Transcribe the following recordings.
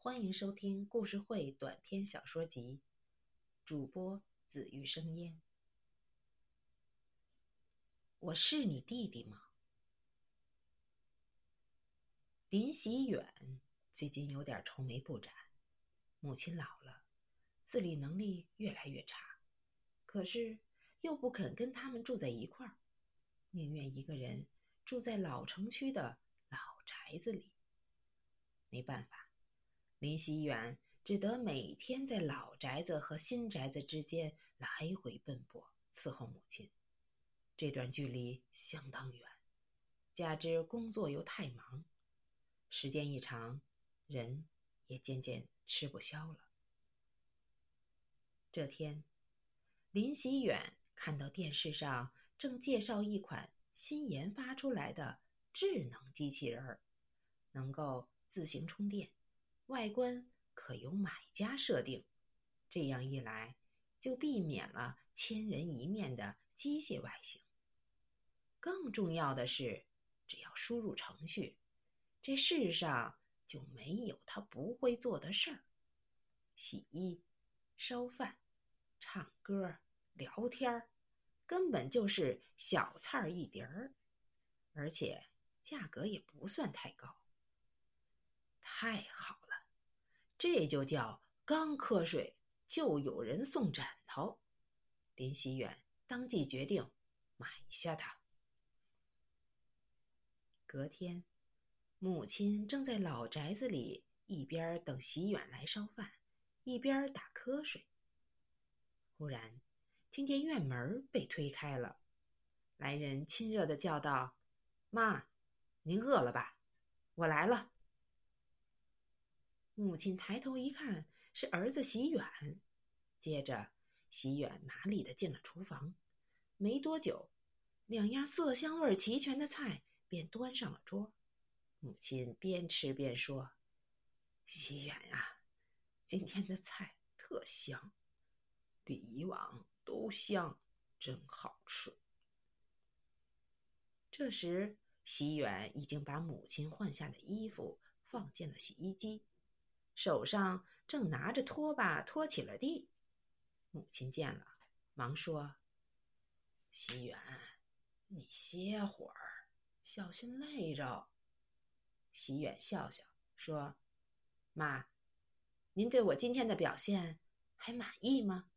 欢迎收听故事会短篇小说集，主播紫玉生烟。我是你弟弟吗？林喜远最近有点愁眉不展，母亲老了，自理能力越来越差，可是又不肯跟他们住在一块儿，宁愿一个人住在老城区的老宅子里。没办法。林希远只得每天在老宅子和新宅子之间来回奔波伺候母亲，这段距离相当远，加之工作又太忙，时间一长，人也渐渐吃不消了。这天，林希远看到电视上正介绍一款新研发出来的智能机器人儿，能够自行充电。外观可由买家设定，这样一来就避免了千人一面的机械外形。更重要的是，只要输入程序，这世上就没有他不会做的事儿：洗衣、烧饭、唱歌、聊天，根本就是小菜一碟儿，而且价格也不算太高。太好了！这就叫刚瞌睡就有人送枕头。林希远当即决定买下它。隔天，母亲正在老宅子里一边等喜远来烧饭，一边打瞌睡。忽然，听见院门被推开了，来人亲热的叫道：“妈，您饿了吧？我来了。”母亲抬头一看，是儿子喜远。接着，喜远麻利的进了厨房。没多久，两样色香味齐全的菜便端上了桌。母亲边吃边说：“喜远呀，今天的菜特香，比以往都香，真好吃。”这时，喜远已经把母亲换下的衣服放进了洗衣机。手上正拿着拖把拖起了地，母亲见了，忙说：“喜远，你歇会儿，小心累着。”喜远笑笑说：“妈，您对我今天的表现还满意吗？”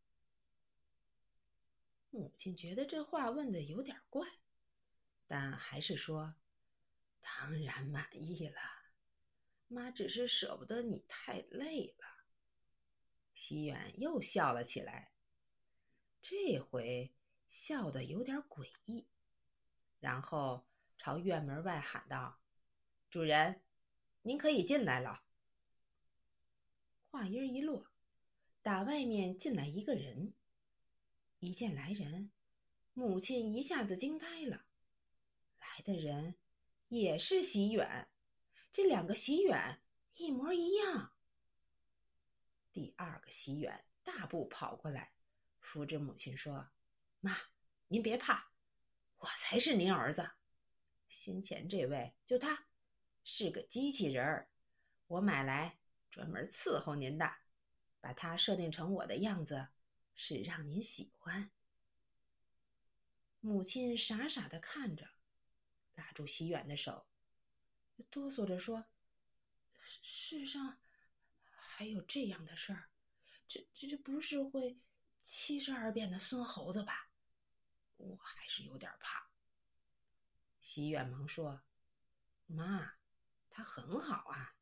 母亲觉得这话问的有点怪，但还是说：“当然满意了。”妈只是舍不得你太累了。西远又笑了起来，这回笑得有点诡异，然后朝院门外喊道：“主人，您可以进来了。”话音一落，打外面进来一个人。一见来人，母亲一下子惊呆了。来的人也是喜远。这两个喜远一模一样。第二个喜远大步跑过来，扶着母亲说：“妈，您别怕，我才是您儿子。先前这位就他，是个机器人儿，我买来专门伺候您的。把它设定成我的样子，是让您喜欢。”母亲傻傻的看着，拉住喜远的手。哆嗦着说：“世上还有这样的事儿，这这这不是会七十二变的孙猴子吧？我还是有点怕。”席远忙说：“妈，他很好啊，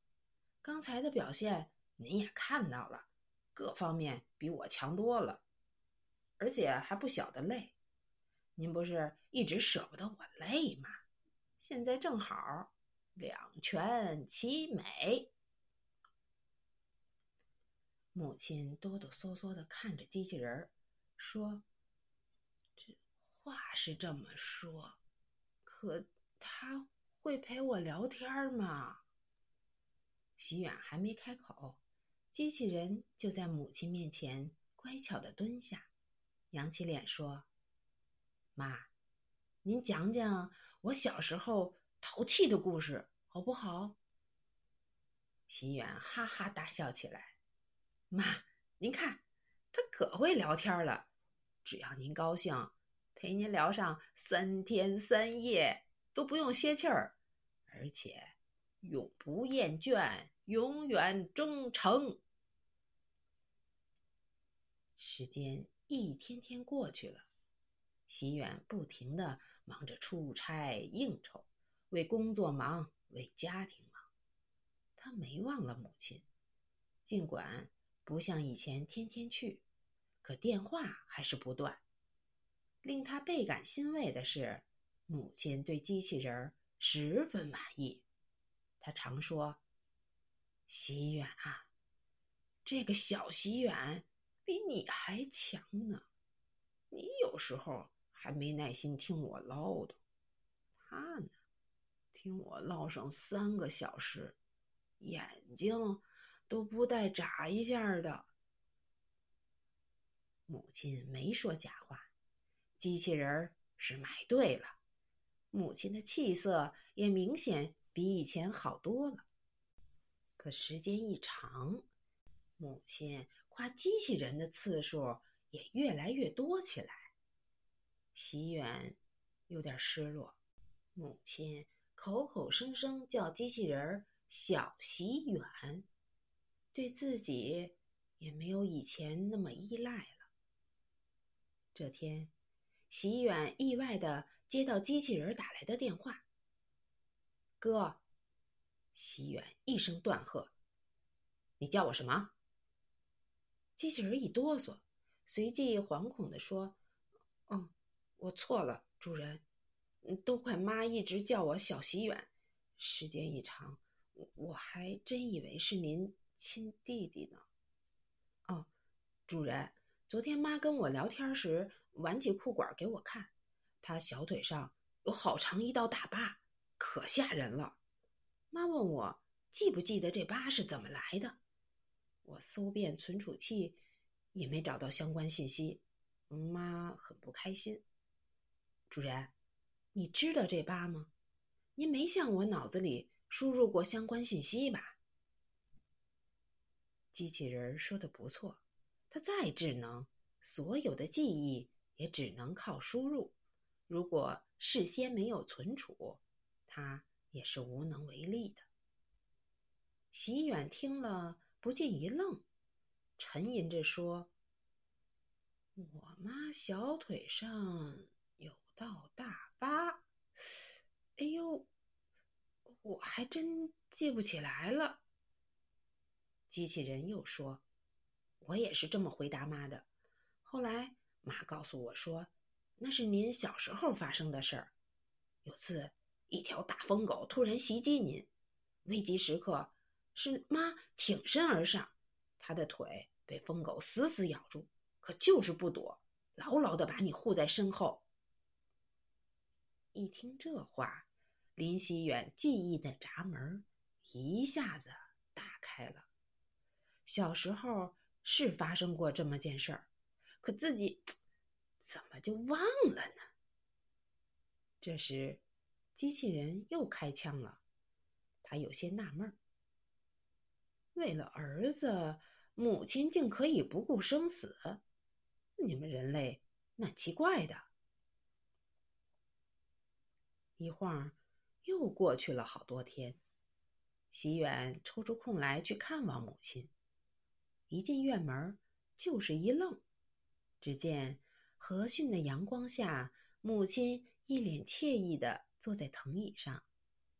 刚才的表现您也看到了，各方面比我强多了，而且还不小的累。您不是一直舍不得我累吗？现在正好。”两全其美。母亲哆哆嗦嗦的看着机器人儿，说：“这话是这么说，可他会陪我聊天吗？”喜远还没开口，机器人就在母亲面前乖巧的蹲下，扬起脸说：“妈，您讲讲我小时候。”淘气的故事好不好？喜远哈哈大笑起来：“妈，您看，他可会聊天了。只要您高兴，陪您聊上三天三夜都不用歇气儿，而且永不厌倦，永远忠诚。”时间一天天过去了，喜远不停的忙着出差应酬，为工作忙，为家庭忙。他没忘了母亲，尽管不像以前天天去，可电话还是不断。令他倍感欣慰的是，母亲对机器人十分满意。他常说：“喜远啊，这个小喜远。”比你还强呢，你有时候还没耐心听我唠叨，他呢，听我唠上三个小时，眼睛都不带眨一下的。母亲没说假话，机器人是买对了，母亲的气色也明显比以前好多了。可时间一长，母亲。夸机器人的次数也越来越多起来，席远有点失落。母亲口口声声叫机器人“小喜远”，对自己也没有以前那么依赖了。这天，喜远意外的接到机器人打来的电话：“哥！”喜远一声断喝：“你叫我什么？”机器人一哆嗦，随即惶恐地说：“哦，我错了，主人。都怪妈一直叫我小喜远，时间一长，我还真以为是您亲弟弟呢。哦，主人，昨天妈跟我聊天时挽起裤管给我看，她小腿上有好长一道大疤，可吓人了。妈问我记不记得这疤是怎么来的。”我搜遍存储器，也没找到相关信息，妈很不开心。主人，你知道这疤吗？您没向我脑子里输入过相关信息吧？机器人说的不错，它再智能，所有的记忆也只能靠输入。如果事先没有存储，它也是无能为力的。席远听了。不禁一愣，沉吟着说：“我妈小腿上有道大疤，哎呦，我还真记不起来了。”机器人又说：“我也是这么回答妈的。后来妈告诉我说，那是您小时候发生的事儿。有次一条大疯狗突然袭击您，危急时刻。”是妈挺身而上，她的腿被疯狗死死咬住，可就是不躲，牢牢的把你护在身后。一听这话，林希远记忆的闸门一下子打开了。小时候是发生过这么件事儿，可自己怎么就忘了呢？这时，机器人又开枪了，他有些纳闷儿。为了儿子，母亲竟可以不顾生死，你们人类蛮奇怪的。一晃又过去了好多天，喜远抽出空来去看望母亲。一进院门，就是一愣，只见和煦的阳光下，母亲一脸惬意的坐在藤椅上，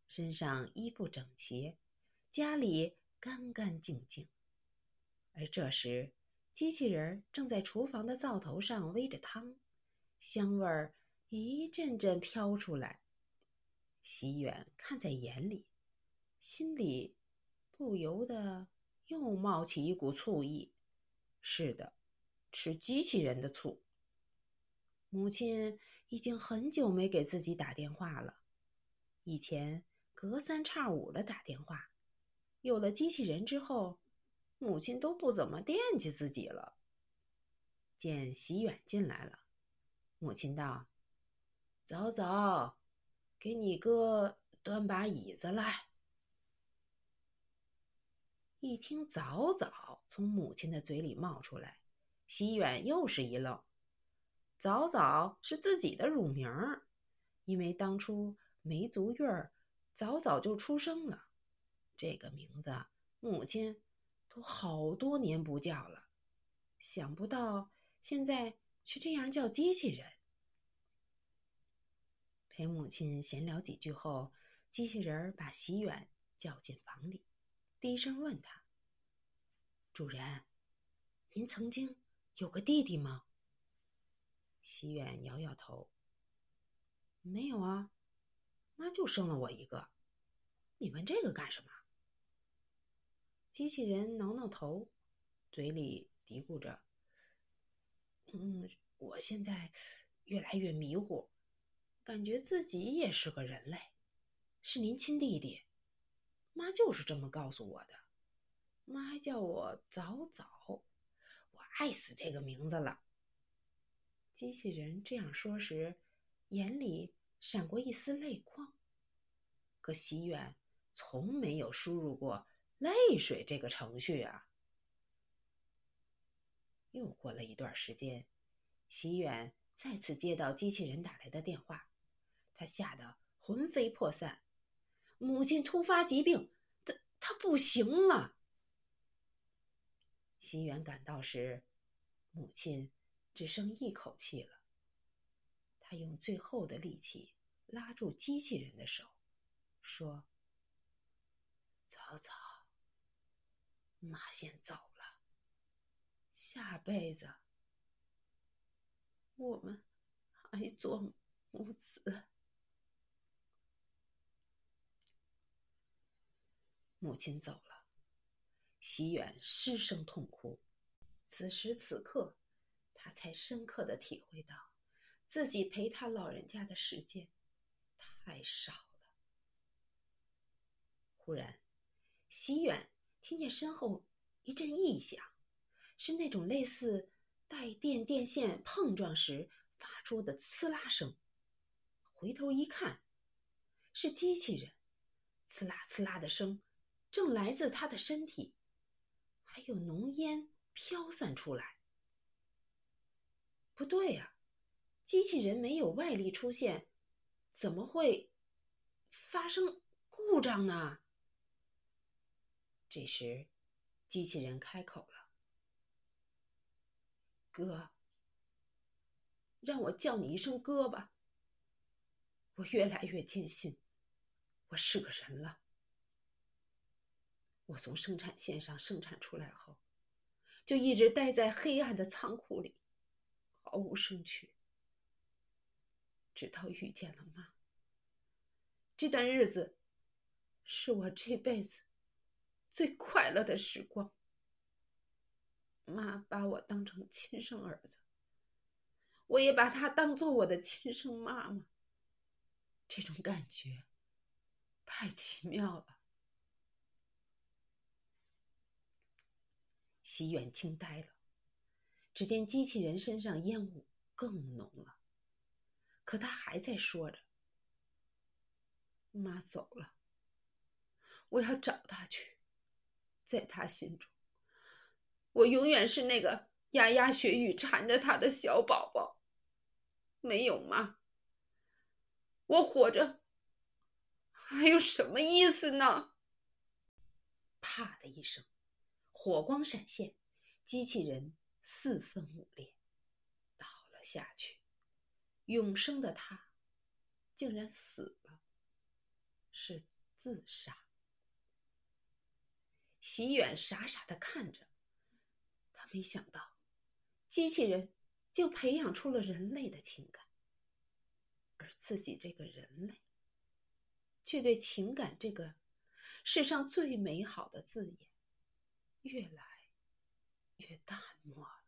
身上衣服整齐，家里。干干净净，而这时，机器人正在厨房的灶头上煨着汤，香味儿一阵阵飘出来。喜远看在眼里，心里不由得又冒起一股醋意。是的，吃机器人的醋。母亲已经很久没给自己打电话了，以前隔三差五的打电话。有了机器人之后，母亲都不怎么惦记自己了。见喜远进来了，母亲道：“走走，给你哥端把椅子来。”一听“早早”从母亲的嘴里冒出来，西远又是一愣。早早是自己的乳名儿，因为当初梅足月儿早早就出生了，这个名字母亲都好多年不叫了。想不到现在却这样叫机器人。陪母亲闲聊几句后，机器人把喜远叫进房里。低声问他：“主人，您曾经有个弟弟吗？”西远摇摇头：“没有啊，妈就生了我一个。你问这个干什么？”机器人挠挠头，嘴里嘀咕着：“嗯，我现在越来越迷糊，感觉自己也是个人类，是您亲弟弟。”妈就是这么告诉我的，妈还叫我早早，我爱死这个名字了。机器人这样说时，眼里闪过一丝泪光。可喜远从没有输入过泪水这个程序啊。又过了一段时间，喜远再次接到机器人打来的电话，他吓得魂飞魄散。母亲突发疾病，他他不行了。西元赶到时，母亲只剩一口气了。他用最后的力气拉住机器人的手，说：“早早，妈先走了。下辈子，我们还做母子。”母亲走了，喜远失声痛哭。此时此刻，他才深刻的体会到，自己陪他老人家的时间太少了。忽然，喜远听见身后一阵异响，是那种类似带电电线碰撞时发出的“呲啦”声。回头一看，是机器人“呲啦呲啦”的声。正来自他的身体，还有浓烟飘散出来。不对呀，机器人没有外力出现，怎么会发生故障呢？这时，机器人开口了：“哥，让我叫你一声哥吧。我越来越坚信，我是个人了。”我从生产线上生产出来后，就一直待在黑暗的仓库里，毫无生趣。直到遇见了妈，这段日子是我这辈子最快乐的时光。妈把我当成亲生儿子，我也把她当做我的亲生妈妈。这种感觉太奇妙了。西远惊呆了，只见机器人身上烟雾更浓了，可他还在说着：“妈走了，我要找她去，在她心中，我永远是那个牙牙学语缠着她的小宝宝。没有妈，我活着还有什么意思呢？”啪的一声。火光闪现，机器人四分五裂，倒了下去。永生的他，竟然死了，是自杀。喜远傻傻的看着，他没想到，机器人竟培养出了人类的情感，而自己这个人类，却对情感这个世上最美好的字眼。越来越淡漠。